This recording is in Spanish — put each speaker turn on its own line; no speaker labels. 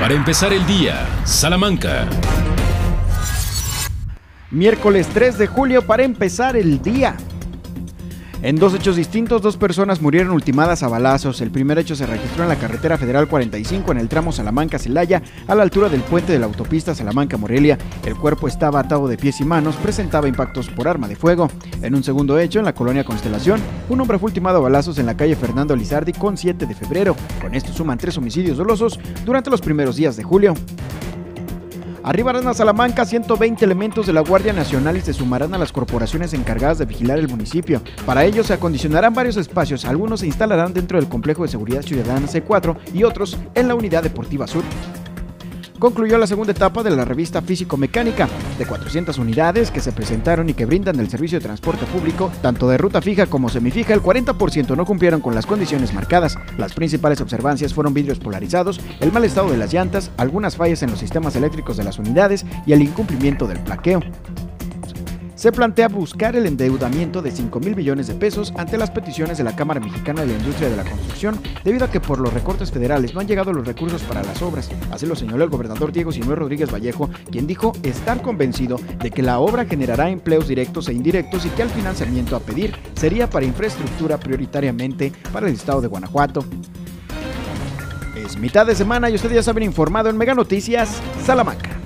para empezar el día, Salamanca.
Miércoles 3 de julio para empezar el día. En dos hechos distintos, dos personas murieron ultimadas a balazos. El primer hecho se registró en la carretera federal 45 en el tramo Salamanca-Celaya, a la altura del puente de la autopista Salamanca-Morelia. El cuerpo estaba atado de pies y manos, presentaba impactos por arma de fuego. En un segundo hecho, en la colonia Constelación, un hombre fue ultimado a balazos en la calle Fernando Lizardi con 7 de febrero. Con esto suman tres homicidios dolosos durante los primeros días de julio. Arribarán a Salamanca 120 elementos de la Guardia Nacional y se sumarán a las corporaciones encargadas de vigilar el municipio. Para ello se acondicionarán varios espacios, algunos se instalarán dentro del complejo de seguridad ciudadana C4 y otros en la unidad deportiva sur concluyó la segunda etapa de la revista Físico-Mecánica, de 400 unidades que se presentaron y que brindan el servicio de transporte público, tanto de ruta fija como semifija, el 40% no cumplieron con las condiciones marcadas. Las principales observancias fueron vidrios polarizados, el mal estado de las llantas, algunas fallas en los sistemas eléctricos de las unidades y el incumplimiento del plaqueo se plantea buscar el endeudamiento de 5 mil millones de pesos ante las peticiones de la Cámara Mexicana de la Industria de la Construcción, debido a que por los recortes federales no han llegado los recursos para las obras. Así lo señaló el gobernador Diego Sinué Rodríguez Vallejo, quien dijo estar convencido de que la obra generará empleos directos e indirectos y que el financiamiento a pedir sería para infraestructura prioritariamente para el estado de Guanajuato. Es mitad de semana y ustedes ya saben informado en Mega Noticias, Salamanca.